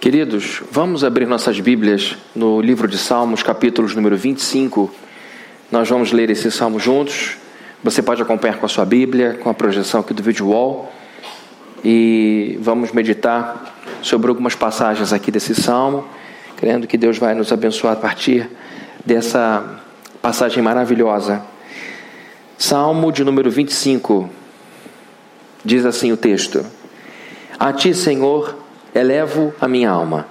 Queridos, vamos abrir nossas Bíblias no livro de Salmos, capítulos número 25. Nós vamos ler esse salmo juntos. Você pode acompanhar com a sua Bíblia, com a projeção aqui do vídeo wall. E vamos meditar sobre algumas passagens aqui desse salmo, crendo que Deus vai nos abençoar a partir dessa passagem maravilhosa. Salmo de número 25. Diz assim o texto: A ti, Senhor, elevo a minha alma.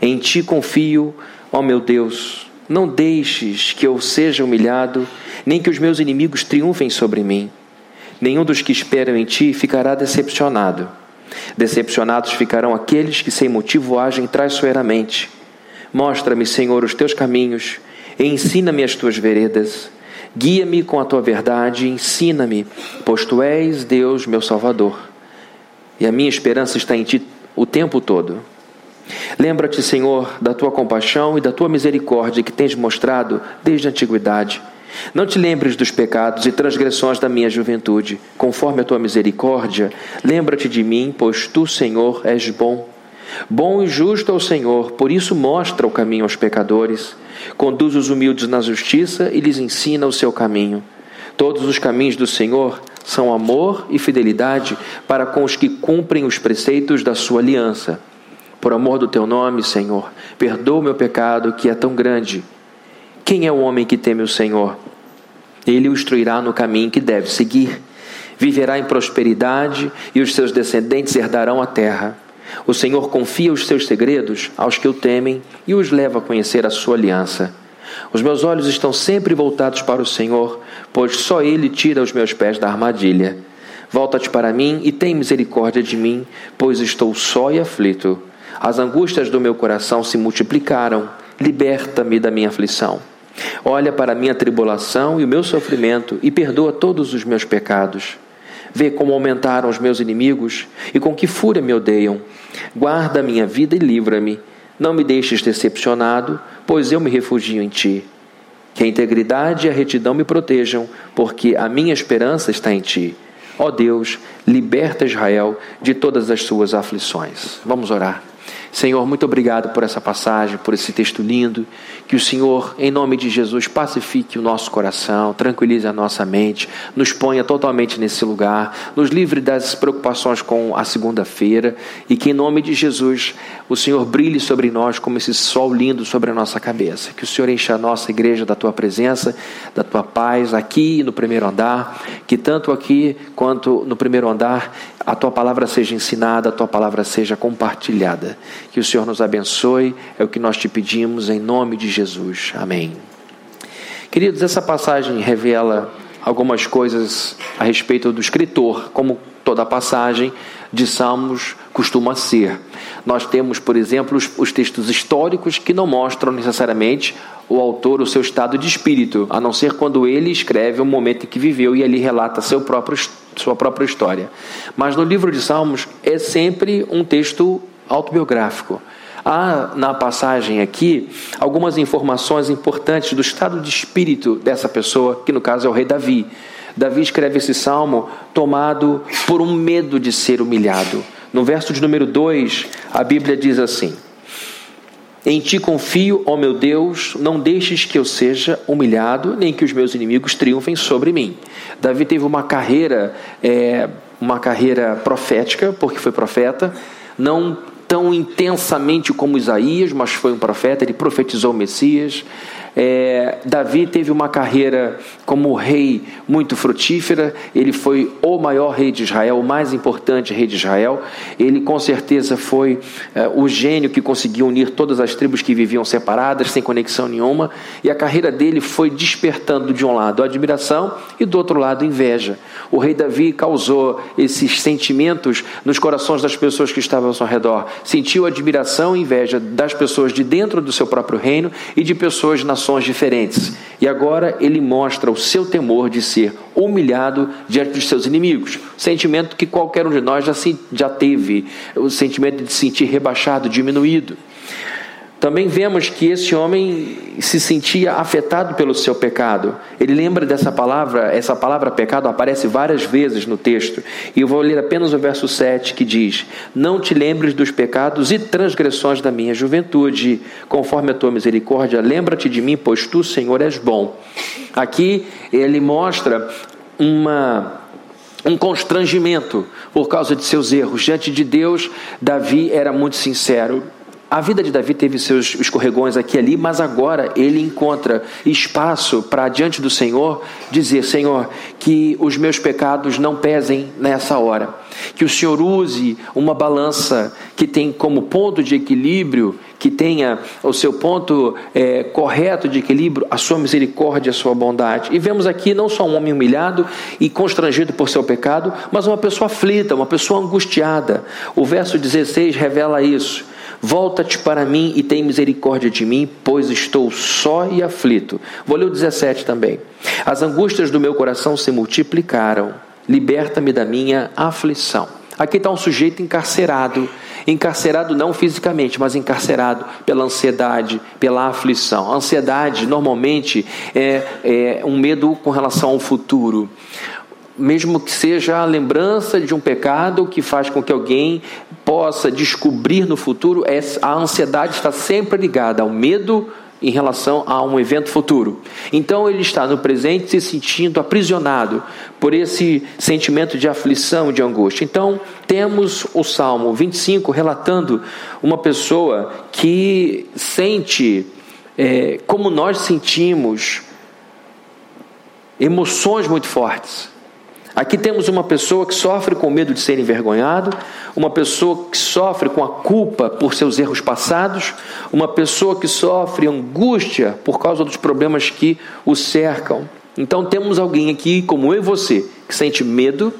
Em ti confio, ó meu Deus. Não deixes que eu seja humilhado, nem que os meus inimigos triunfem sobre mim. Nenhum dos que esperam em ti ficará decepcionado. Decepcionados ficarão aqueles que sem motivo agem traiçoeiramente. Mostra-me, Senhor, os teus caminhos e ensina-me as tuas veredas. Guia-me com a tua verdade, ensina-me, pois tu és Deus, meu Salvador. E a minha esperança está em ti o tempo todo. Lembra-te, Senhor, da tua compaixão e da tua misericórdia que tens mostrado desde a antiguidade. Não te lembres dos pecados e transgressões da minha juventude. Conforme a tua misericórdia, lembra-te de mim, pois tu, Senhor, és bom. Bom e justo é o Senhor, por isso mostra o caminho aos pecadores. Conduz os humildes na justiça e lhes ensina o seu caminho. Todos os caminhos do Senhor são amor e fidelidade para com os que cumprem os preceitos da sua aliança. Por amor do teu nome, Senhor, perdoa o meu pecado que é tão grande. Quem é o homem que teme o Senhor? Ele o instruirá no caminho que deve seguir. Viverá em prosperidade e os seus descendentes herdarão a terra. O Senhor confia os seus segredos aos que o temem e os leva a conhecer a sua aliança. Os meus olhos estão sempre voltados para o Senhor, pois só Ele tira os meus pés da armadilha. Volta-te para mim e tem misericórdia de mim, pois estou só e aflito. As angústias do meu coração se multiplicaram. Liberta-me da minha aflição. Olha para a minha tribulação e o meu sofrimento e perdoa todos os meus pecados. Vê como aumentaram os meus inimigos e com que fúria me odeiam. Guarda a minha vida e livra-me. Não me deixes decepcionado, pois eu me refugio em ti. Que a integridade e a retidão me protejam, porque a minha esperança está em ti. Ó Deus, liberta Israel de todas as suas aflições. Vamos orar. Senhor, muito obrigado por essa passagem, por esse texto lindo. Que o Senhor, em nome de Jesus, pacifique o nosso coração, tranquilize a nossa mente, nos ponha totalmente nesse lugar, nos livre das preocupações com a segunda-feira e que, em nome de Jesus, o Senhor brilhe sobre nós como esse sol lindo sobre a nossa cabeça. Que o Senhor encha a nossa igreja da tua presença, da tua paz, aqui no primeiro andar, que tanto aqui quanto no primeiro andar a tua palavra seja ensinada, a tua palavra seja compartilhada. Que o Senhor nos abençoe, é o que nós te pedimos em nome de Jesus. Amém. Queridos, essa passagem revela algumas coisas a respeito do escritor, como toda passagem de Salmos costuma ser. Nós temos, por exemplo, os, os, textos históricos que não mostram necessariamente o autor o seu estado de espírito, a não ser quando ele escreve o momento em que viveu e ali relata seu próprio, sua própria história. Mas no livro de Salmos é sempre um texto autobiográfico. Há na passagem aqui algumas informações importantes do estado de espírito dessa pessoa, que no caso é o rei Davi. Davi escreve esse salmo tomado por um medo de ser humilhado. No verso de número 2, a Bíblia diz assim: Em ti confio, ó meu Deus, não deixes que eu seja humilhado, nem que os meus inimigos triunfem sobre mim. Davi teve uma carreira, é, uma carreira profética, porque foi profeta, não tão intensamente como Isaías, mas foi um profeta, ele profetizou o Messias. É, Davi teve uma carreira como rei muito frutífera, ele foi o maior rei de Israel, o mais importante rei de Israel. Ele com certeza foi é, o gênio que conseguiu unir todas as tribos que viviam separadas, sem conexão nenhuma, e a carreira dele foi despertando de um lado admiração e do outro lado inveja. O rei Davi causou esses sentimentos nos corações das pessoas que estavam ao seu redor. Sentiu admiração e inveja das pessoas de dentro do seu próprio reino e de pessoas na nações diferentes. E agora ele mostra o seu temor de ser humilhado diante dos seus inimigos. Sentimento que qualquer um de nós já, já teve, o sentimento de se sentir rebaixado, diminuído. Também vemos que esse homem se sentia afetado pelo seu pecado. Ele lembra dessa palavra, essa palavra pecado aparece várias vezes no texto. E eu vou ler apenas o verso 7 que diz: Não te lembres dos pecados e transgressões da minha juventude, conforme a tua misericórdia, lembra-te de mim, pois tu, Senhor, és bom. Aqui ele mostra uma um constrangimento por causa de seus erros. Diante de Deus, Davi era muito sincero. A vida de Davi teve seus escorregões aqui e ali, mas agora ele encontra espaço para, diante do Senhor, dizer: Senhor, que os meus pecados não pesem nessa hora. Que o Senhor use uma balança que tem como ponto de equilíbrio, que tenha o seu ponto é, correto de equilíbrio, a sua misericórdia, a sua bondade. E vemos aqui não só um homem humilhado e constrangido por seu pecado, mas uma pessoa aflita, uma pessoa angustiada. O verso 16 revela isso. Volta-te para mim e tem misericórdia de mim, pois estou só e aflito. Vou ler o 17 também. As angústias do meu coração se multiplicaram. Liberta-me da minha aflição. Aqui está um sujeito encarcerado. Encarcerado não fisicamente, mas encarcerado pela ansiedade, pela aflição. A ansiedade normalmente é, é um medo com relação ao futuro mesmo que seja a lembrança de um pecado que faz com que alguém possa descobrir no futuro, a ansiedade está sempre ligada ao medo em relação a um evento futuro. Então ele está no presente se sentindo aprisionado por esse sentimento de aflição, de angústia. Então temos o Salmo 25 relatando uma pessoa que sente é, como nós sentimos emoções muito fortes. Aqui temos uma pessoa que sofre com medo de ser envergonhado, uma pessoa que sofre com a culpa por seus erros passados, uma pessoa que sofre angústia por causa dos problemas que o cercam. Então temos alguém aqui, como eu e você, que sente medo,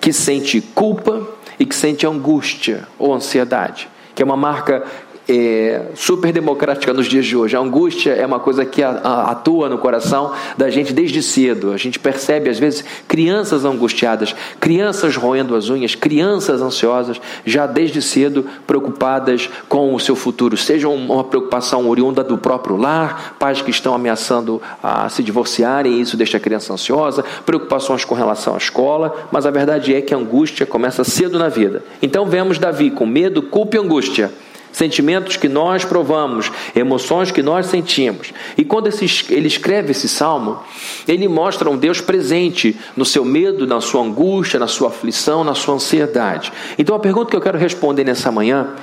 que sente culpa e que sente angústia ou ansiedade, que é uma marca é, super democrática nos dias de hoje. A angústia é uma coisa que atua no coração da gente desde cedo. A gente percebe, às vezes, crianças angustiadas, crianças roendo as unhas, crianças ansiosas, já desde cedo preocupadas com o seu futuro. Seja uma preocupação oriunda do próprio lar, pais que estão ameaçando a se divorciarem, isso deixa a criança ansiosa, preocupações com relação à escola, mas a verdade é que a angústia começa cedo na vida. Então vemos Davi com medo, culpa e angústia sentimentos que nós provamos, emoções que nós sentimos. E quando ele escreve esse salmo, ele mostra um Deus presente no seu medo, na sua angústia, na sua aflição, na sua ansiedade. Então a pergunta que eu quero responder nessa manhã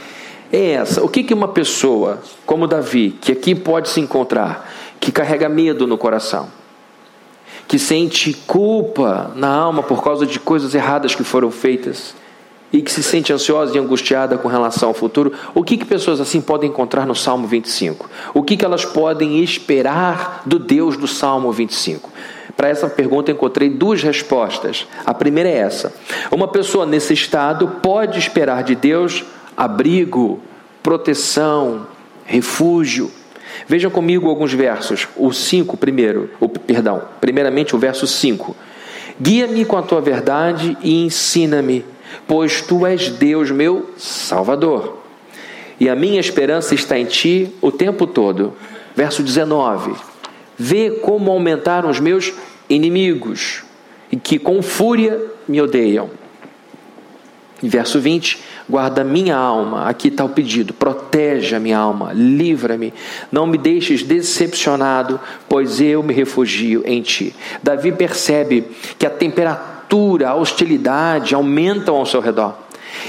é essa: o que, que uma pessoa como Davi, que aqui pode se encontrar, que carrega medo no coração, que sente culpa na alma por causa de coisas erradas que foram feitas, e que se sente ansiosa e angustiada com relação ao futuro, o que, que pessoas assim podem encontrar no Salmo 25? O que, que elas podem esperar do Deus do Salmo 25? Para essa pergunta encontrei duas respostas. A primeira é essa: uma pessoa nesse estado pode esperar de Deus abrigo, proteção, refúgio. Vejam comigo alguns versos. O 5 primeiro, o, perdão, primeiramente o verso 5. Guia-me com a tua verdade e ensina-me pois tu és Deus, meu Salvador. E a minha esperança está em ti o tempo todo. Verso 19: Vê como aumentaram os meus inimigos, e que com fúria me odeiam. Verso 20: Guarda minha alma, aqui está o pedido, protege a minha alma, livra-me, não me deixes decepcionado, pois eu me refugio em ti. Davi percebe que a temperatura a hostilidade aumentam ao seu redor.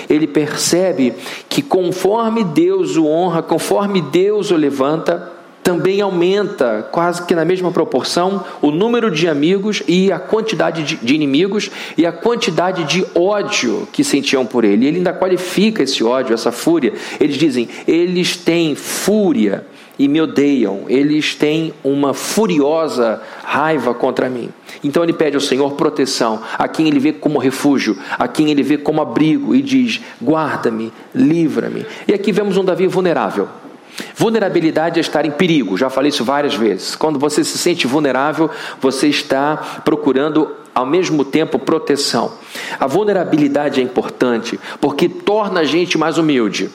Ele percebe que conforme Deus o honra, conforme Deus o levanta, também aumenta, quase que na mesma proporção, o número de amigos e a quantidade de, de, inimigos e a quantidade de ódio que sentiam por ele. Ele ainda qualifica esse ódio, essa fúria. Eles dizem: eles têm fúria e me odeiam, eles têm uma furiosa raiva contra mim. Então ele pede ao Senhor proteção, a quem ele vê como refúgio, a quem ele vê como abrigo, e diz: guarda-me, livra-me. E aqui vemos um Davi vulnerável. Vulnerabilidade é estar em perigo, já falei isso várias vezes. Quando você se sente vulnerável, você está procurando ao mesmo tempo proteção. A vulnerabilidade é importante porque torna a gente mais humilde.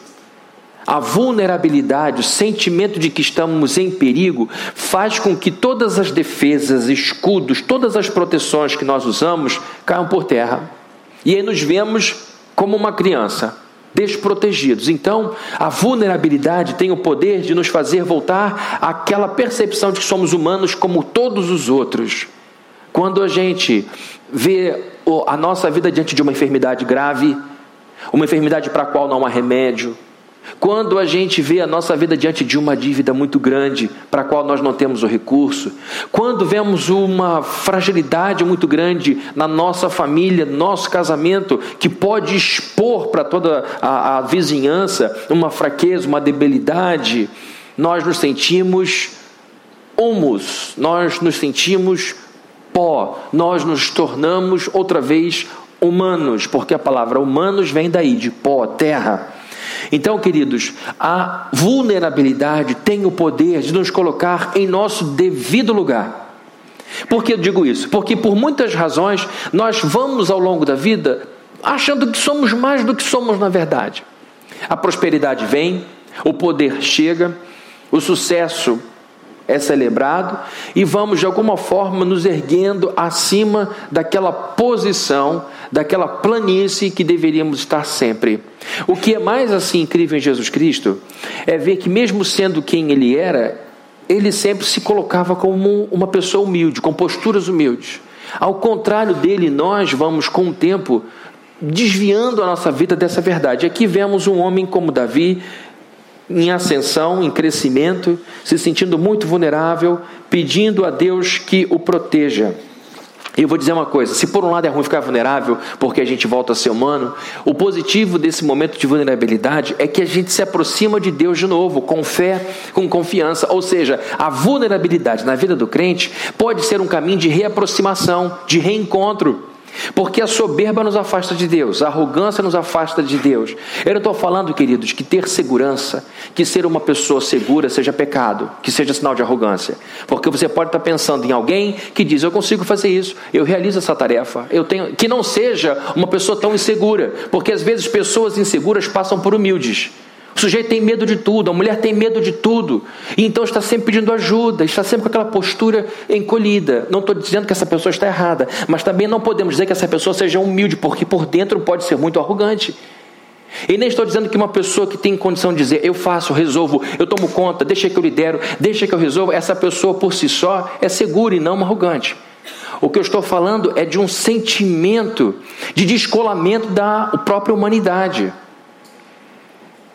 A vulnerabilidade, o sentimento de que estamos em perigo, faz com que todas as defesas, escudos, todas as proteções que nós usamos caiam por terra. E aí nos vemos como uma criança, desprotegidos. Então, a vulnerabilidade tem o poder de nos fazer voltar àquela percepção de que somos humanos como todos os outros. Quando a gente vê a nossa vida diante de uma enfermidade grave, uma enfermidade para a qual não há remédio, quando a gente vê a nossa vida diante de uma dívida muito grande, para a qual nós não temos o recurso, quando vemos uma fragilidade muito grande na nossa família, nosso casamento, que pode expor para toda a, a vizinhança uma fraqueza, uma debilidade, nós nos sentimos humus, nós nos sentimos pó, nós nos tornamos outra vez humanos, porque a palavra humanos vem daí, de pó, terra. Então, queridos, a vulnerabilidade tem o poder de nos colocar em nosso devido lugar. Por que eu digo isso? Porque por muitas razões nós vamos ao longo da vida achando que somos mais do que somos na verdade. A prosperidade vem, o poder chega, o sucesso é celebrado e vamos de alguma forma nos erguendo acima daquela posição, daquela planície que deveríamos estar sempre. O que é mais assim incrível em Jesus Cristo é ver que mesmo sendo quem ele era, ele sempre se colocava como uma pessoa humilde, com posturas humildes. Ao contrário dele, nós vamos com o tempo desviando a nossa vida dessa verdade. Aqui vemos um homem como Davi, em ascensão, em crescimento, se sentindo muito vulnerável, pedindo a Deus que o proteja. Eu vou dizer uma coisa: se por um lado é ruim ficar vulnerável, porque a gente volta a ser humano, o positivo desse momento de vulnerabilidade é que a gente se aproxima de Deus de novo, com fé, com confiança. Ou seja, a vulnerabilidade na vida do crente pode ser um caminho de reaproximação, de reencontro. Porque a soberba nos afasta de Deus, a arrogância nos afasta de Deus. Eu não estou falando, queridos, que ter segurança, que ser uma pessoa segura seja pecado, que seja sinal de arrogância. Porque você pode estar pensando em alguém que diz: Eu consigo fazer isso, eu realizo essa tarefa, eu tenho. Que não seja uma pessoa tão insegura, porque às vezes pessoas inseguras passam por humildes. O sujeito tem medo de tudo, a mulher tem medo de tudo, e então está sempre pedindo ajuda, está sempre com aquela postura encolhida. Não estou dizendo que essa pessoa está errada, mas também não podemos dizer que essa pessoa seja humilde, porque por dentro pode ser muito arrogante. E nem estou dizendo que uma pessoa que tem condição de dizer eu faço, resolvo, eu tomo conta, deixa que eu lidero, deixa que eu resolvo, essa pessoa por si só é segura e não arrogante. O que eu estou falando é de um sentimento de descolamento da própria humanidade.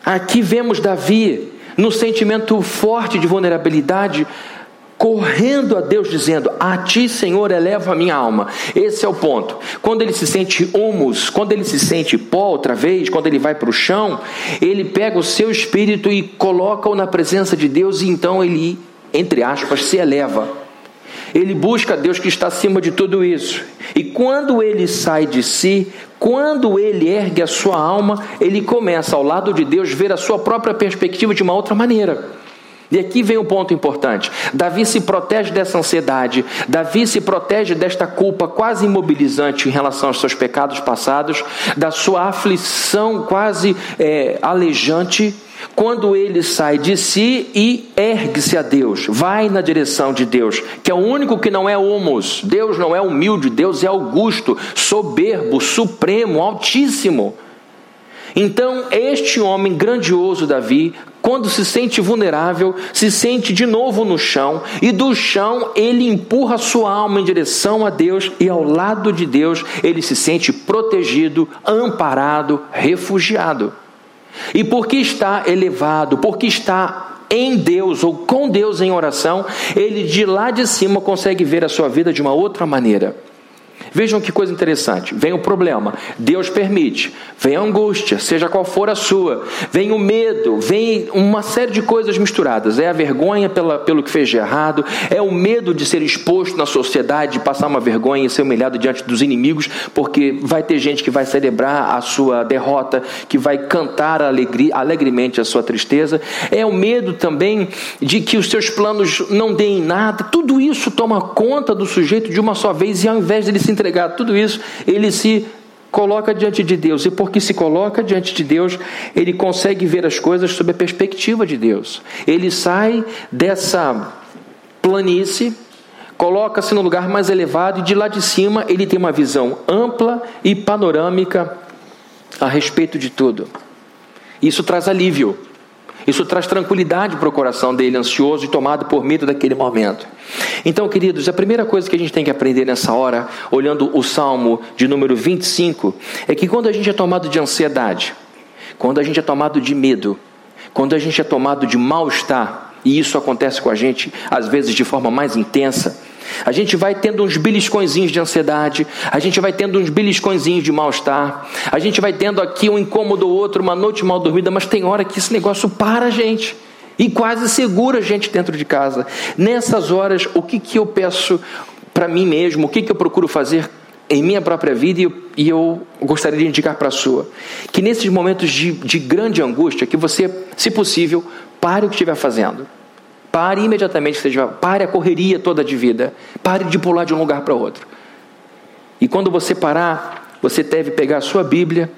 Aqui vemos Davi no sentimento forte de vulnerabilidade, correndo a Deus, dizendo: A ti, Senhor, eleva a minha alma. Esse é o ponto. Quando ele se sente humus, quando ele se sente pó outra vez, quando ele vai para o chão, ele pega o seu espírito e coloca-o na presença de Deus, e então ele, entre aspas, se eleva. Ele busca Deus que está acima de tudo isso. E quando ele sai de si, quando ele ergue a sua alma, ele começa ao lado de Deus ver a sua própria perspectiva de uma outra maneira. E aqui vem um ponto importante. Davi se protege dessa ansiedade, Davi se protege desta culpa quase imobilizante em relação aos seus pecados passados, da sua aflição quase é, alejante, quando ele sai de si e ergue-se a Deus, vai na direção de Deus, que é o único que não é homos. Deus não é humilde, Deus é augusto, soberbo, supremo, altíssimo. Então, este homem grandioso, Davi, quando se sente vulnerável, se sente de novo no chão, e do chão ele empurra sua alma em direção a Deus, e ao lado de Deus ele se sente protegido, amparado, refugiado. E porque está elevado, porque está em Deus ou com Deus em oração, ele de lá de cima consegue ver a sua vida de uma outra maneira. Vejam que coisa interessante. Vem o problema, Deus permite. Vem a angústia, seja qual for a sua. Vem o medo, vem uma série de coisas misturadas. É a vergonha pela, pelo que fez de errado, é o medo de ser exposto na sociedade, de passar uma vergonha e ser humilhado diante dos inimigos, porque vai ter gente que vai celebrar a sua derrota, que vai cantar alegria, alegremente a sua tristeza. É o medo também de que os seus planos não deem nada. Tudo isso toma conta do sujeito de uma só vez e ao invés de ele se entregar a tudo isso, ele se coloca diante de Deus. E porque se coloca diante de Deus, ele consegue ver as coisas sob a perspectiva de Deus. Ele sai dessa planície, coloca-se no lugar mais elevado e de lá de cima ele tem uma visão ampla e panorâmica a respeito de tudo. Isso traz alívio. Isso traz tranquilidade para o coração dele, ansioso e tomado por medo daquele momento. Então, queridos, a primeira coisa que a gente tem que aprender nessa hora, olhando o Salmo de número 25, é que quando a gente é tomado de ansiedade, quando a gente é tomado de medo, quando a gente é tomado de mal-estar, e isso acontece com a gente às vezes de forma mais intensa, a gente vai tendo uns beliscõezinhos de ansiedade, a gente vai tendo uns beliscõezinhos de mal-estar, a gente vai tendo aqui um incômodo ou outro, uma noite mal dormida, mas tem hora que esse negócio para a gente e quase segura a gente dentro de casa. Nessas horas, o que, que eu peço para mim mesmo, o que, que eu procuro fazer em minha própria vida e eu, e eu gostaria de indicar para a sua? Que nesses momentos de, de grande angústia, que você, se possível, pare o que estiver fazendo Pare imediatamente, seja, pare a correria toda de vida. Pare de pular de um lugar para outro. E quando você parar, você deve pegar a sua Bíblia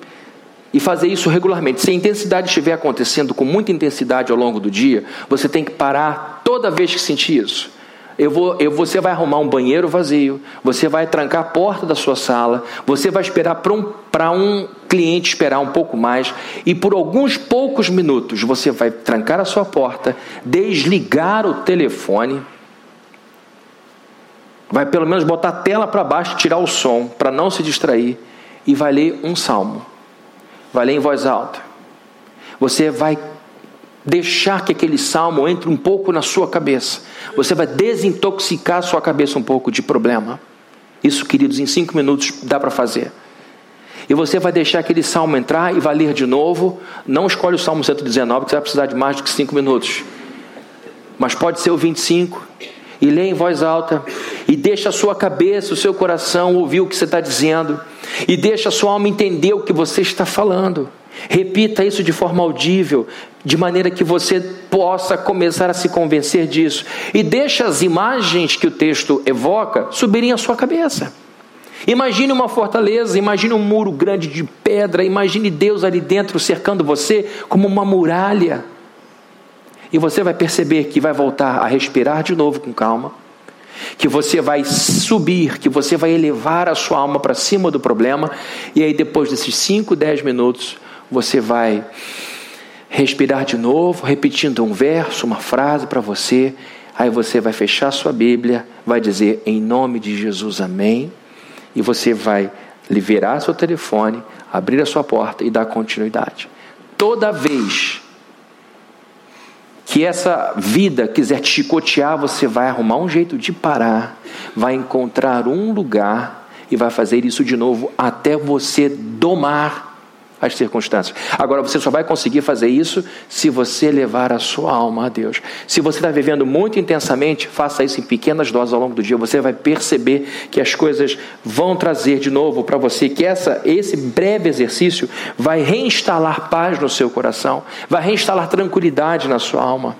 e fazer isso regularmente. Se a intensidade estiver acontecendo com muita intensidade ao longo do dia, você tem que parar toda vez que sentir isso. Eu vou, eu, você vai arrumar um banheiro vazio, você vai trancar a porta da sua sala, você vai esperar para um, um cliente esperar um pouco mais, e por alguns poucos minutos você vai trancar a sua porta, desligar o telefone, vai pelo menos botar a tela para baixo, tirar o som, para não se distrair, e vai ler um salmo. Vai ler em voz alta. Você vai deixar que aquele salmo entre um pouco na sua cabeça. Você vai desintoxicar sua cabeça um pouco de problema. Isso, queridos, em cinco minutos dá para fazer. E você vai deixar aquele salmo entrar e vai ler de novo. Não escolhe o salmo 119, que você vai precisar de mais do que cinco minutos. Mas pode ser o 25. E lê em voz alta. E deixa a sua cabeça, o seu coração ouvir o que você está dizendo. E deixa a sua alma entender o que você está falando. Repita isso de forma audível, de maneira que você possa começar a se convencer disso. E deixe as imagens que o texto evoca subirem à sua cabeça. Imagine uma fortaleza, imagine um muro grande de pedra, imagine Deus ali dentro cercando você como uma muralha. E você vai perceber que vai voltar a respirar de novo com calma, que você vai subir, que você vai elevar a sua alma para cima do problema, e aí depois desses 5, 10 minutos, você vai respirar de novo, repetindo um verso, uma frase para você. Aí você vai fechar sua Bíblia, vai dizer em nome de Jesus, amém. E você vai liberar seu telefone, abrir a sua porta e dar continuidade. Toda vez que essa vida quiser te chicotear, você vai arrumar um jeito de parar, vai encontrar um lugar e vai fazer isso de novo até você domar as circunstâncias. Agora, você só vai conseguir fazer isso se você levar a sua alma a Deus. Se você está vivendo muito intensamente, faça isso em pequenas doses ao longo do dia. Você vai perceber que as coisas vão trazer de novo para você, que essa, esse breve exercício vai reinstalar paz no seu coração, vai reinstalar tranquilidade na sua alma.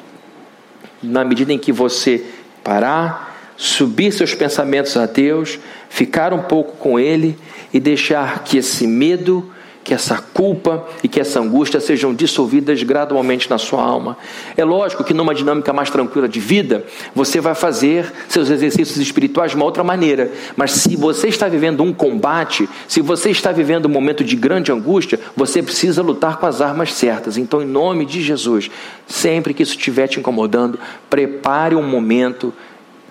Na medida em que você parar, subir seus pensamentos a Deus, ficar um pouco com Ele e deixar que esse medo, que essa culpa e que essa angústia sejam dissolvidas gradualmente na sua alma. É lógico que numa dinâmica mais tranquila de vida, você vai fazer seus exercícios espirituais de uma outra maneira, mas se você está vivendo um combate, se você está vivendo um momento de grande angústia, você precisa lutar com as armas certas. Então, em nome de Jesus, sempre que isso estiver te incomodando, prepare um momento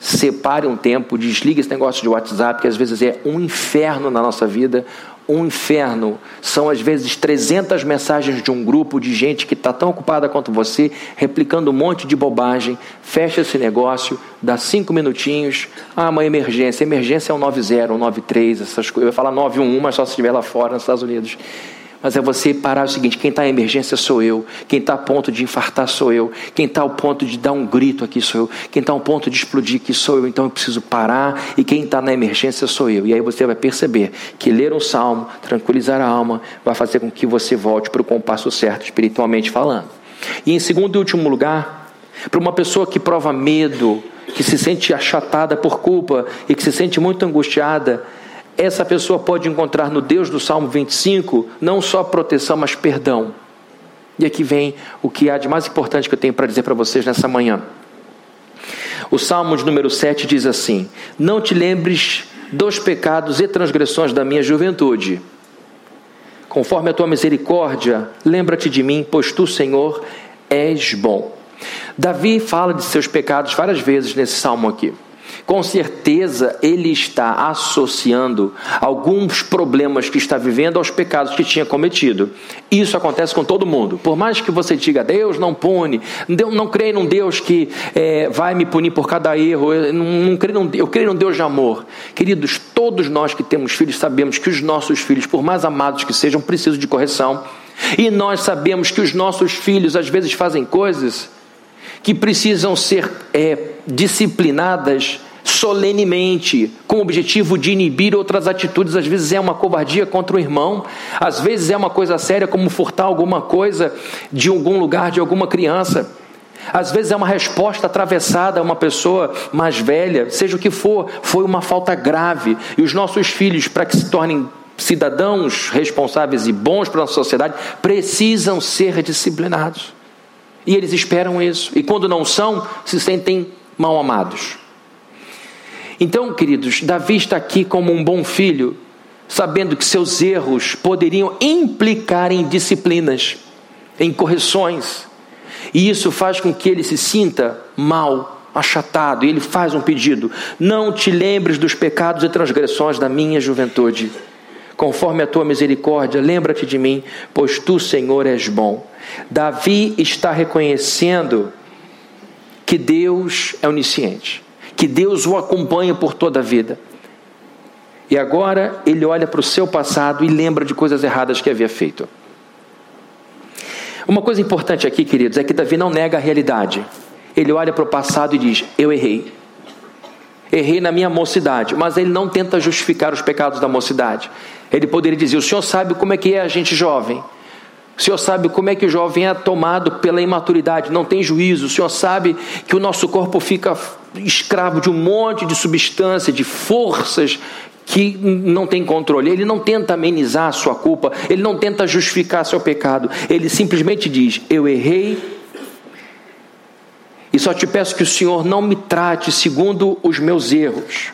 separe um tempo, desligue esse negócio de WhatsApp, que às vezes é um inferno na nossa vida, um inferno. São às vezes 300 mensagens de um grupo de gente que está tão ocupada quanto você, replicando um monte de bobagem. Fecha esse negócio, dá cinco minutinhos. Ah, uma emergência. Emergência é um 90, um 93, essas coisas. Eu ia falar 91, mas só se estiver lá fora, nos Estados Unidos. Mas é você parar o seguinte: quem está em emergência sou eu, quem está a ponto de infartar sou eu, quem está ao ponto de dar um grito aqui sou eu, quem está ao ponto de explodir aqui sou eu, então eu preciso parar, e quem está na emergência sou eu. E aí você vai perceber que ler um salmo, tranquilizar a alma, vai fazer com que você volte para o compasso certo, espiritualmente falando. E em segundo e último lugar, para uma pessoa que prova medo, que se sente achatada por culpa e que se sente muito angustiada, essa pessoa pode encontrar no Deus do Salmo 25 não só proteção, mas perdão. E aqui vem o que há de mais importante que eu tenho para dizer para vocês nessa manhã. O Salmo de número 7 diz assim: Não te lembres dos pecados e transgressões da minha juventude. Conforme a tua misericórdia, lembra-te de mim, pois tu, Senhor, és bom. Davi fala de seus pecados várias vezes nesse salmo aqui com certeza ele está associando alguns problemas que está vivendo aos pecados que tinha cometido. Isso acontece com todo mundo. Por mais que você diga, Deus não pune, não creio num Deus que é, vai me punir por cada erro, eu, não, não creio num, eu creio num Deus de amor. Queridos, todos nós que temos filhos sabemos que os nossos filhos, por mais amados que sejam, precisam de correção. E nós sabemos que os nossos filhos às vezes fazem coisas que precisam ser é, disciplinadas solenemente, com o objetivo de inibir outras atitudes. Às vezes é uma covardia contra o irmão, às vezes é uma coisa séria, como furtar alguma coisa de algum lugar de alguma criança. Às vezes é uma resposta atravessada a uma pessoa mais velha, seja o que for, foi uma falta grave. E os nossos filhos, para que se tornem cidadãos responsáveis e bons para a sociedade, precisam ser disciplinados. E eles esperam isso. E quando não são, se sentem mal amados. Então, queridos, Davi está aqui como um bom filho, sabendo que seus erros poderiam implicar em disciplinas, em correções, e isso faz com que ele se sinta mal, achatado, e ele faz um pedido: Não te lembres dos pecados e transgressões da minha juventude. Conforme a tua misericórdia, lembra-te de mim, pois tu, Senhor, és bom. Davi está reconhecendo que Deus é onisciente que Deus o acompanha por toda a vida. E agora ele olha para o seu passado e lembra de coisas erradas que havia feito. Uma coisa importante aqui, queridos, é que Davi não nega a realidade. Ele olha para o passado e diz: Eu errei. Errei na minha mocidade, mas ele não tenta justificar os pecados da mocidade. Ele poderia dizer: O senhor sabe como é que é a gente jovem. O senhor sabe como é que o jovem é tomado pela imaturidade, não tem juízo. O senhor sabe que o nosso corpo fica escravo de um monte de substância, de forças que não tem controle. Ele não tenta amenizar a sua culpa, ele não tenta justificar seu pecado. Ele simplesmente diz: Eu errei e só te peço que o Senhor não me trate segundo os meus erros.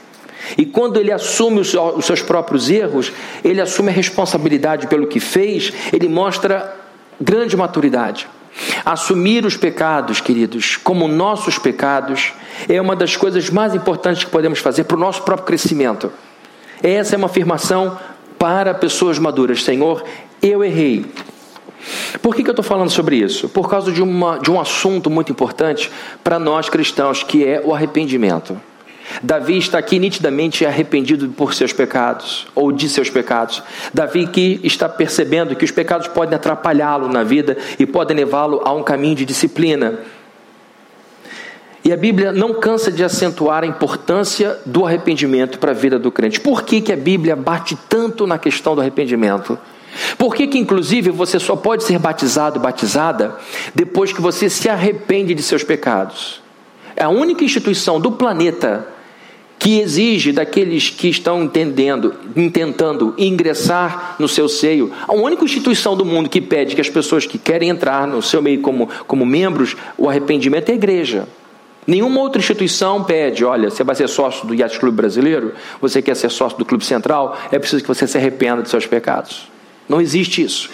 E quando ele assume os seus próprios erros, ele assume a responsabilidade pelo que fez, ele mostra grande maturidade. Assumir os pecados, queridos, como nossos pecados, é uma das coisas mais importantes que podemos fazer para o nosso próprio crescimento. Essa é uma afirmação para pessoas maduras. Senhor, eu errei. Por que, que eu estou falando sobre isso? Por causa de, uma, de um assunto muito importante para nós cristãos, que é o arrependimento. Davi está aqui nitidamente arrependido por seus pecados, ou de seus pecados. Davi que está percebendo que os pecados podem atrapalhá-lo na vida e podem levá-lo a um caminho de disciplina. E a Bíblia não cansa de acentuar a importância do arrependimento para a vida do crente. Por que, que a Bíblia bate tanto na questão do arrependimento? Por que, que, inclusive, você só pode ser batizado, batizada, depois que você se arrepende de seus pecados? É a única instituição do planeta que exige daqueles que estão entendendo, tentando ingressar no seu seio, a única instituição do mundo que pede que as pessoas que querem entrar no seu meio como, como membros, o arrependimento é a igreja. Nenhuma outra instituição pede, olha, você vai ser sócio do Yacht Clube Brasileiro, você quer ser sócio do Clube Central, é preciso que você se arrependa de seus pecados. Não existe isso.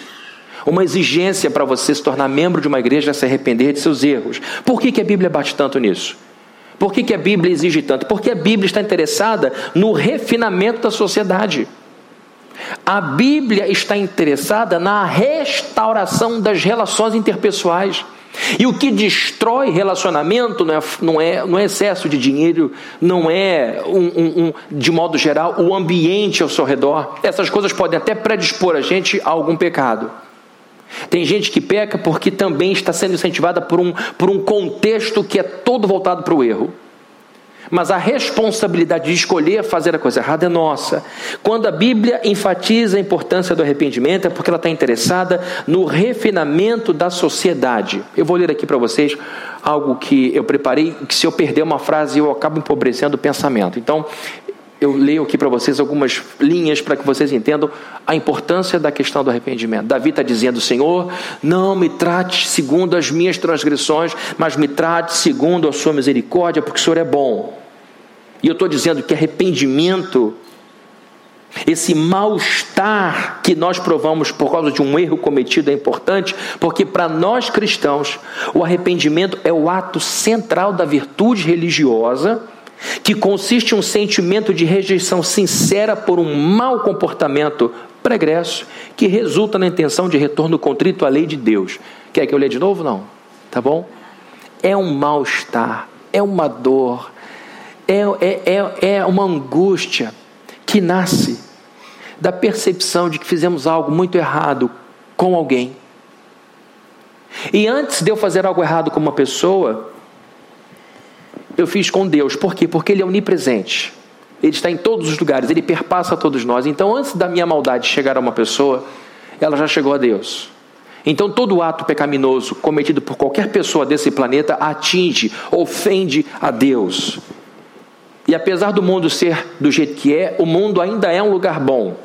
Uma exigência para você se tornar membro de uma igreja é se arrepender de seus erros. Por que, que a Bíblia bate tanto nisso? Por que, que a Bíblia exige tanto? Porque a Bíblia está interessada no refinamento da sociedade. A Bíblia está interessada na restauração das relações interpessoais. E o que destrói relacionamento não é, não é, não é excesso de dinheiro, não é, um, um, um, de modo geral, o ambiente ao seu redor. Essas coisas podem até predispor a gente a algum pecado. Tem gente que peca porque também está sendo incentivada por um, por um contexto que é todo voltado para o erro. Mas a responsabilidade de escolher fazer a coisa errada é nossa. Quando a Bíblia enfatiza a importância do arrependimento, é porque ela está interessada no refinamento da sociedade. Eu vou ler aqui para vocês algo que eu preparei, que se eu perder uma frase eu acabo empobrecendo o pensamento. Então, eu leio aqui para vocês algumas linhas para que vocês entendam a importância da questão do arrependimento. Davi está dizendo: Senhor, não me trate segundo as minhas transgressões, mas me trate segundo a sua misericórdia, porque o Senhor é bom. E eu estou dizendo que arrependimento, esse mal-estar que nós provamos por causa de um erro cometido é importante, porque para nós cristãos, o arrependimento é o ato central da virtude religiosa que consiste em um sentimento de rejeição sincera por um mau comportamento pregresso, que resulta na intenção de retorno contrito à lei de Deus. Quer que eu leia de novo? Não. Tá bom? É um mal-estar, é uma dor, é, é, é, é uma angústia que nasce da percepção de que fizemos algo muito errado com alguém. E antes de eu fazer algo errado com uma pessoa, eu fiz com Deus. Por quê? Porque Ele é onipresente. Ele está em todos os lugares, Ele perpassa todos nós. Então, antes da minha maldade chegar a uma pessoa, ela já chegou a Deus. Então, todo ato pecaminoso cometido por qualquer pessoa desse planeta atinge, ofende a Deus. E apesar do mundo ser do jeito que é, o mundo ainda é um lugar bom.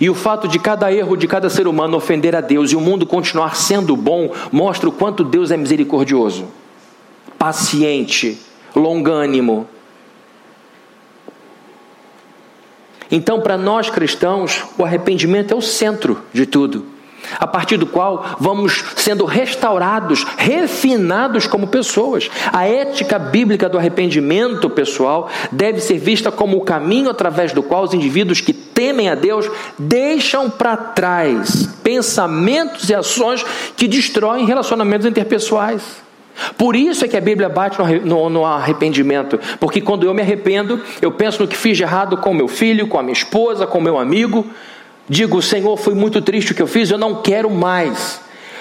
E o fato de cada erro de cada ser humano ofender a Deus e o mundo continuar sendo bom mostra o quanto Deus é misericordioso paciente, longânimo. Então, para nós cristãos, o arrependimento é o centro de tudo, a partir do qual vamos sendo restaurados, refinados como pessoas. A ética bíblica do arrependimento pessoal deve ser vista como o caminho através do qual os indivíduos que temem a Deus deixam para trás pensamentos e ações que destroem relacionamentos interpessoais. Por isso é que a Bíblia bate no, no, arrependimento, porque quando eu me arrependo, eu penso no que fiz de errado com meu filho, com a minha esposa, com meu amigo, digo, Senhor, foi muito triste o que eu fiz, eu não quero mais.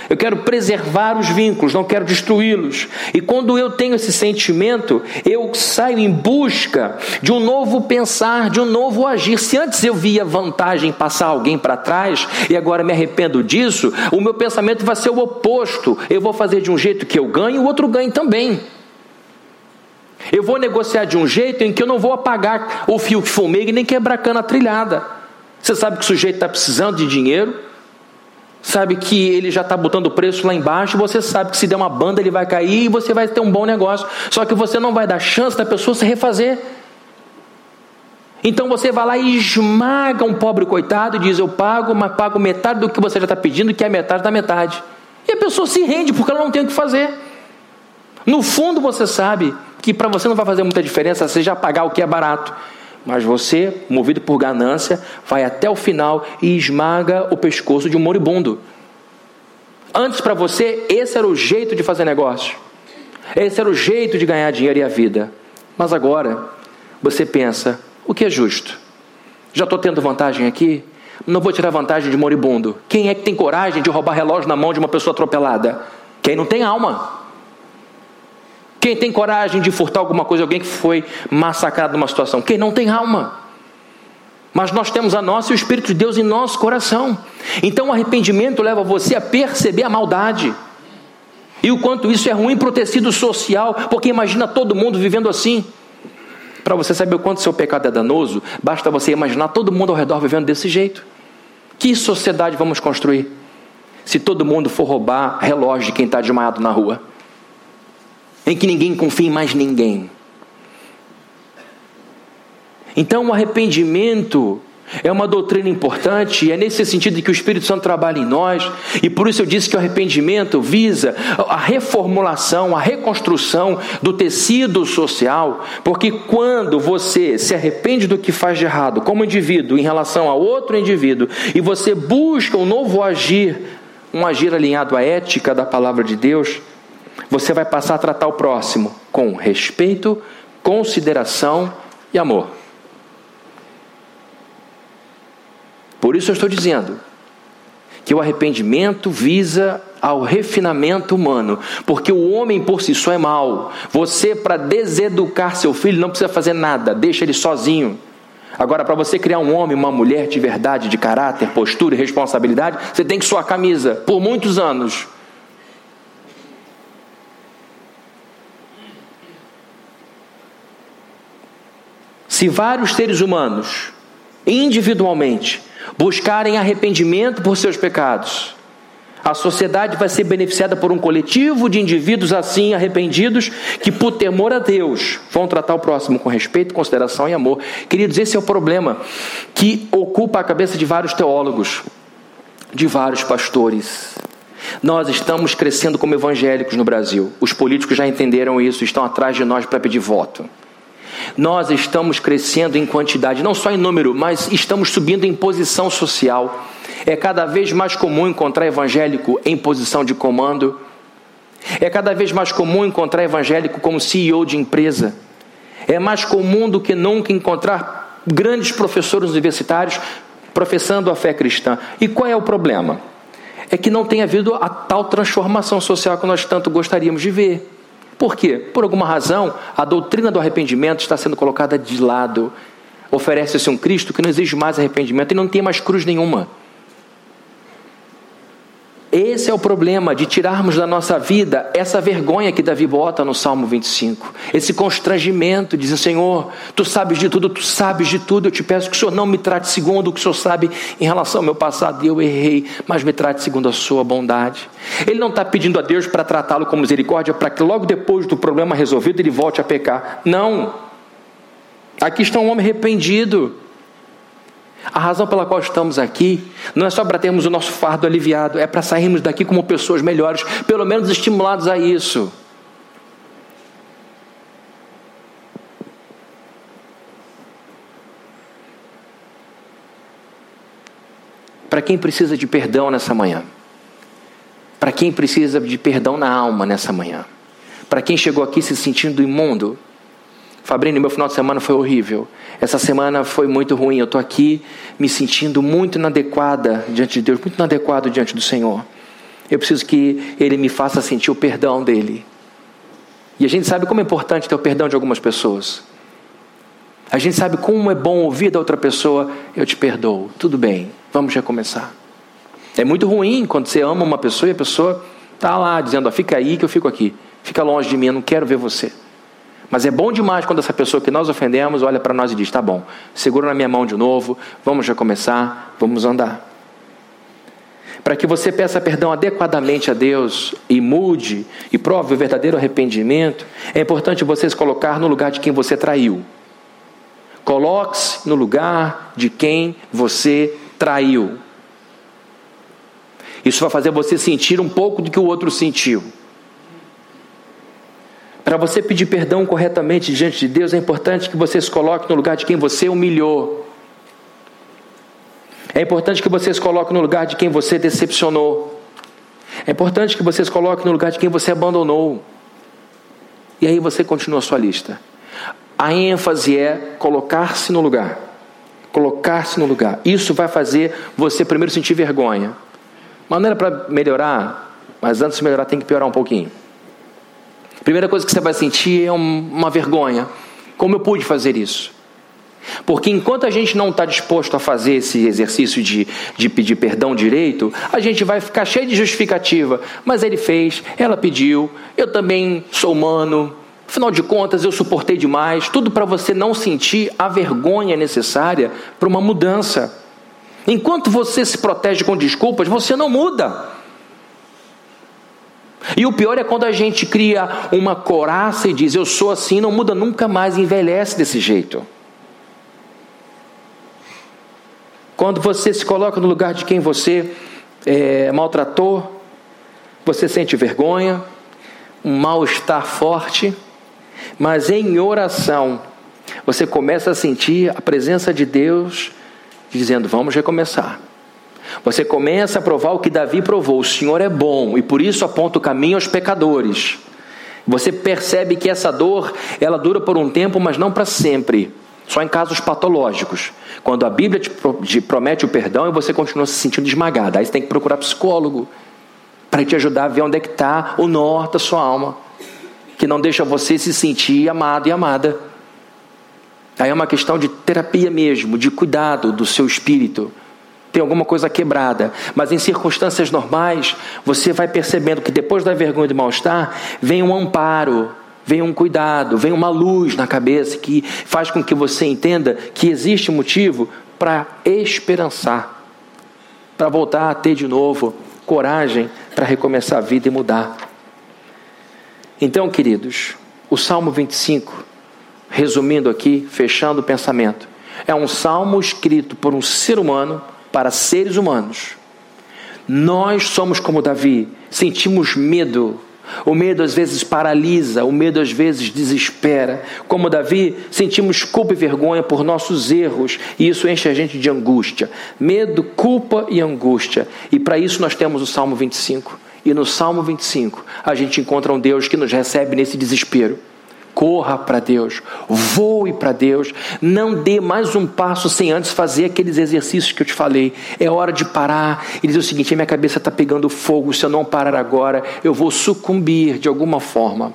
Eu quero preservar os vínculos, não quero destruí-los. E quando eu tenho esse sentimento, eu saio em busca de um novo pensar, de um novo agir. Se antes eu via vantagem em passar alguém para trás e agora me arrependo disso, o meu pensamento vai ser o oposto. Eu vou fazer de um jeito que eu ganho o outro ganhe também. Eu vou negociar de um jeito em que eu não vou apagar o fio que fumei e nem quebrar a cana trilhada. Você sabe que o sujeito está precisando de dinheiro, sabe que ele já está botando o preço lá embaixo, você sabe que se der uma banda ele vai cair e você vai ter um bom negócio. Só que você não vai dar chance da pessoa se refazer. Então você vai lá e esmaga um pobre coitado e diz: Eu pago, mas pago metade do que você já está pedindo, que é metade da metade. E a pessoa se rende porque ela não tem o que fazer. No fundo você sabe que para você não vai fazer muita diferença você já pagar o que é barato. Mas você, movido por ganância, vai até o final e esmaga o pescoço de um moribundo. Antes, para você, esse era o jeito de fazer negócio. Esse era o jeito de ganhar dinheiro e a vida. Mas agora, você pensa: o que é justo? Já estou tendo vantagem aqui? Não vou tirar vantagem de moribundo. Quem é que tem coragem de roubar relógio na mão de uma pessoa atropelada? Quem não tem alma. Quem tem coragem de furtar alguma coisa, alguém que foi massacrado numa situação? Quem não tem alma. Mas nós temos a nossa e o Espírito de Deus em nosso coração. Então o arrependimento leva você a perceber a maldade. E o quanto isso é ruim para o tecido social, porque imagina todo mundo vivendo assim. Para você saber o quanto seu pecado é danoso, basta você imaginar todo mundo ao redor vivendo desse jeito. Que sociedade vamos construir? Se todo mundo for roubar relógio de quem está desmaiado na rua em que ninguém confia em mais ninguém. Então, o arrependimento é uma doutrina importante, é nesse sentido que o Espírito Santo trabalha em nós, e por isso eu disse que o arrependimento visa a reformulação, a reconstrução do tecido social, porque quando você se arrepende do que faz de errado, como indivíduo, em relação a outro indivíduo, e você busca um novo agir, um agir alinhado à ética da palavra de Deus, você vai passar a tratar o próximo com respeito, consideração e amor. Por isso eu estou dizendo que o arrependimento visa ao refinamento humano, porque o homem por si só é mau. Você, para deseducar seu filho, não precisa fazer nada, deixa ele sozinho. Agora, para você criar um homem, uma mulher de verdade, de caráter, postura e responsabilidade, você tem que suar a camisa por muitos anos. Se vários seres humanos, individualmente, buscarem arrependimento por seus pecados, a sociedade vai ser beneficiada por um coletivo de indivíduos assim arrependidos que, por temor a Deus, vão tratar o próximo com respeito, consideração e amor. Queridos, esse é o problema que ocupa a cabeça de vários teólogos, de vários pastores. Nós estamos crescendo como evangélicos no Brasil. Os políticos já entenderam isso, estão atrás de nós para pedir voto. Nós estamos crescendo em quantidade, não só em número, mas estamos subindo em posição social. É cada vez mais comum encontrar evangélico em posição de comando. É cada vez mais comum encontrar evangélico como CEO de empresa. É mais comum do que nunca encontrar grandes professores universitários professando a fé cristã. E qual é o problema? É que não tem havido a tal transformação social que nós tanto gostaríamos de ver. Por quê? Por alguma razão, a doutrina do arrependimento está sendo colocada de lado. Oferece-se um Cristo que não exige mais arrependimento e não tem mais cruz nenhuma. Esse é o problema de tirarmos da nossa vida essa vergonha que Davi bota no Salmo 25. Esse constrangimento, dizendo: Senhor, tu sabes de tudo, tu sabes de tudo. Eu te peço que o Senhor não me trate segundo o que o Senhor sabe em relação ao meu passado. Eu errei, mas me trate segundo a sua bondade. Ele não está pedindo a Deus para tratá-lo com misericórdia, para que logo depois do problema resolvido ele volte a pecar. Não. Aqui está um homem arrependido a razão pela qual estamos aqui não é só para termos o nosso fardo aliviado, é para sairmos daqui como pessoas melhores, pelo menos estimulados a isso. Para quem precisa de perdão nessa manhã, para quem precisa de perdão na alma nessa manhã, para quem chegou aqui se sentindo imundo, Fabrini, meu final de semana foi horrível. Essa semana foi muito ruim. Eu estou aqui me sentindo muito inadequada diante de Deus, muito inadequado diante do Senhor. Eu preciso que Ele me faça sentir o perdão dele. E a gente sabe como é importante ter o perdão de algumas pessoas. A gente sabe como é bom ouvir da outra pessoa: Eu te perdoo, tudo bem, vamos recomeçar. É muito ruim quando você ama uma pessoa e a pessoa está lá dizendo: Fica aí que eu fico aqui, fica longe de mim, eu não quero ver você. Mas é bom demais quando essa pessoa que nós ofendemos olha para nós e diz: tá bom, segura na minha mão de novo, vamos já começar, vamos andar. Para que você peça perdão adequadamente a Deus e mude e prove o verdadeiro arrependimento, é importante você se colocar no lugar de quem você traiu. Coloque-se no lugar de quem você traiu. Isso vai fazer você sentir um pouco do que o outro sentiu. Para você pedir perdão corretamente diante de Deus, é importante que você se coloque no lugar de quem você humilhou. É importante que você se coloque no lugar de quem você decepcionou. É importante que você se coloque no lugar de quem você abandonou. E aí você continua a sua lista. A ênfase é colocar-se no lugar. Colocar-se no lugar. Isso vai fazer você primeiro sentir vergonha. Maneira para melhorar, mas antes de melhorar tem que piorar um pouquinho. Primeira coisa que você vai sentir é uma vergonha. Como eu pude fazer isso? Porque enquanto a gente não está disposto a fazer esse exercício de, de pedir perdão direito, a gente vai ficar cheio de justificativa. Mas ele fez, ela pediu, eu também sou humano, afinal de contas eu suportei demais. Tudo para você não sentir a vergonha necessária para uma mudança. Enquanto você se protege com desculpas, você não muda. E o pior é quando a gente cria uma coraça e diz: Eu sou assim, não muda nunca mais, envelhece desse jeito. Quando você se coloca no lugar de quem você é, maltratou, você sente vergonha, um mal-estar forte, mas em oração, você começa a sentir a presença de Deus dizendo: Vamos recomeçar. Você começa a provar o que Davi provou: o Senhor é bom e por isso aponta o caminho aos pecadores. Você percebe que essa dor, ela dura por um tempo, mas não para sempre. Só em casos patológicos. Quando a Bíblia te promete o perdão e você continua se sentindo esmagada. Aí você tem que procurar psicólogo para te ajudar a ver onde é que está o norte da sua alma. Que não deixa você se sentir amado e amada. Aí é uma questão de terapia mesmo, de cuidado do seu espírito tem alguma coisa quebrada. Mas em circunstâncias normais, você vai percebendo que depois da vergonha e do mal-estar, vem um amparo, vem um cuidado, vem uma luz na cabeça que faz com que você entenda que existe motivo para esperançar, para voltar a ter de novo coragem para recomeçar a vida e mudar. Então, queridos, o Salmo 25, resumindo aqui, fechando o pensamento, é um salmo escrito por um ser humano para seres humanos. Nós somos como Davi, sentimos medo. O medo às vezes paralisa, o medo às vezes desespera. Como Davi, sentimos culpa e vergonha por nossos erros, e isso enche a gente de angústia. Medo, culpa e angústia. E para isso nós temos o Salmo 25. E no Salmo 25, a gente encontra um Deus que nos recebe nesse desespero corra para Deus, voe para Deus, não dê mais um passo sem antes fazer aqueles exercícios que eu te falei. É hora de parar e dizer o seguinte: minha cabeça está pegando fogo, se eu não parar agora, eu vou sucumbir de alguma forma.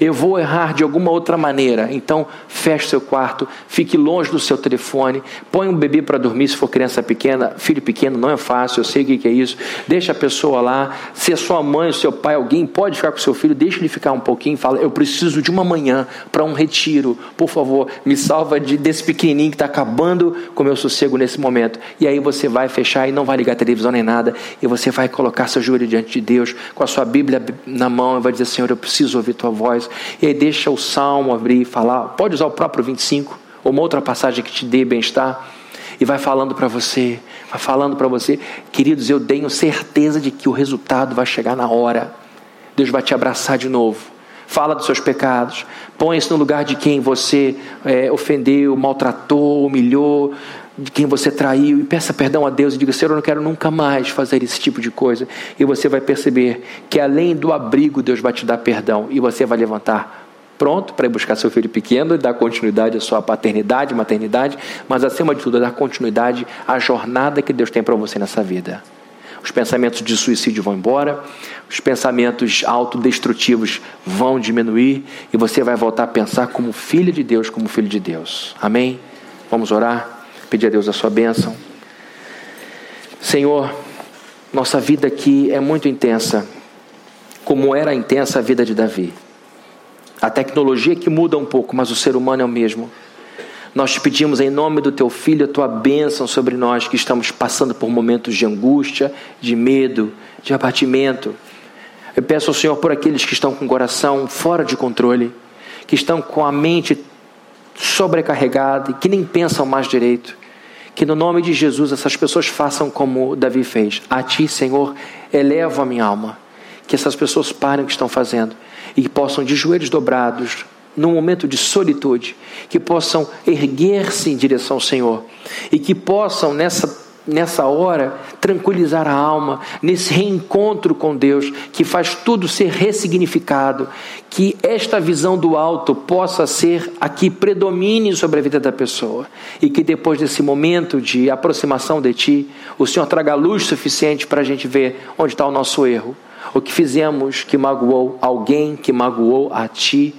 Eu vou errar de alguma outra maneira. Então, feche seu quarto, fique longe do seu telefone, põe um bebê para dormir se for criança pequena. Filho pequeno não é fácil, eu sei o que é isso. Deixa a pessoa lá. Se a sua mãe, seu pai, alguém pode ficar com seu filho, deixa ele ficar um pouquinho. Fala, eu preciso de uma manhã para um retiro. Por favor, me salva de, desse pequenininho que está acabando com o meu sossego nesse momento. E aí você vai fechar e não vai ligar a televisão nem nada. E você vai colocar seu joelho diante de Deus, com a sua Bíblia na mão, e vai dizer: Senhor, eu preciso ouvir tua voz voz, e aí deixa o salmo abrir e falar. Pode usar o próprio 25, ou uma outra passagem que te dê bem-estar, e vai falando para você, vai falando para você, queridos, eu tenho certeza de que o resultado vai chegar na hora. Deus vai te abraçar de novo. Fala dos seus pecados, põe-se no lugar de quem você é, ofendeu, maltratou, humilhou, de quem você traiu e peça perdão a Deus e diga: Senhor, eu não quero nunca mais fazer esse tipo de coisa. E você vai perceber que além do abrigo, Deus vai te dar perdão e você vai levantar pronto para ir buscar seu filho pequeno e dar continuidade à sua paternidade, maternidade, mas acima de tudo, dar continuidade à jornada que Deus tem para você nessa vida. Os pensamentos de suicídio vão embora, os pensamentos autodestrutivos vão diminuir e você vai voltar a pensar como filho de Deus, como filho de Deus. Amém? Vamos orar? Pedir a Deus a sua bênção. Senhor, nossa vida aqui é muito intensa, como era intensa a vida de Davi. A tecnologia que muda um pouco, mas o ser humano é o mesmo. Nós te pedimos em nome do teu filho a tua bênção sobre nós que estamos passando por momentos de angústia, de medo, de abatimento. Eu peço ao Senhor por aqueles que estão com o coração fora de controle, que estão com a mente sobrecarregada e que nem pensam mais direito. Que no nome de Jesus essas pessoas façam como Davi fez. A ti, Senhor, elevo a minha alma. Que essas pessoas parem o que estão fazendo e que possam, de joelhos dobrados, num momento de solitude, que possam erguer-se em direção ao Senhor e que possam, nessa nessa hora, tranquilizar a alma, nesse reencontro com Deus, que faz tudo ser ressignificado, que esta visão do alto possa ser a que predomine sobre a vida da pessoa, e que depois desse momento de aproximação de Ti, o Senhor traga luz suficiente para a gente ver onde está o nosso erro, o que fizemos que magoou alguém, que magoou a Ti,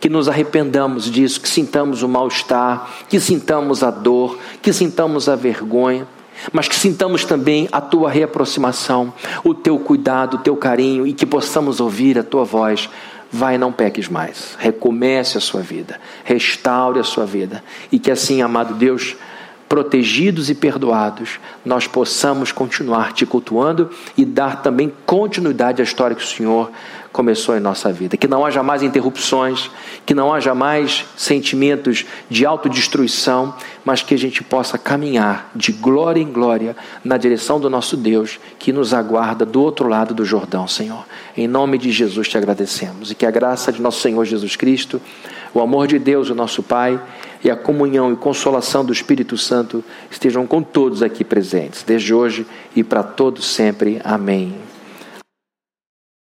que nos arrependamos disso, que sintamos o mal-estar, que sintamos a dor, que sintamos a vergonha mas que sintamos também a tua reaproximação, o teu cuidado, o teu carinho e que possamos ouvir a tua voz. Vai, não peques mais, recomece a sua vida, restaure a sua vida. E que assim, amado Deus, protegidos e perdoados, nós possamos continuar te cultuando e dar também continuidade à história que o Senhor começou em nossa vida. Que não haja mais interrupções, que não haja mais sentimentos de autodestruição, mas que a gente possa caminhar de glória em glória na direção do nosso Deus, que nos aguarda do outro lado do Jordão, Senhor. Em nome de Jesus te agradecemos e que a graça de nosso Senhor Jesus Cristo, o amor de Deus, o nosso Pai, e a comunhão e consolação do Espírito Santo estejam com todos aqui presentes, desde hoje e para todos sempre. Amém.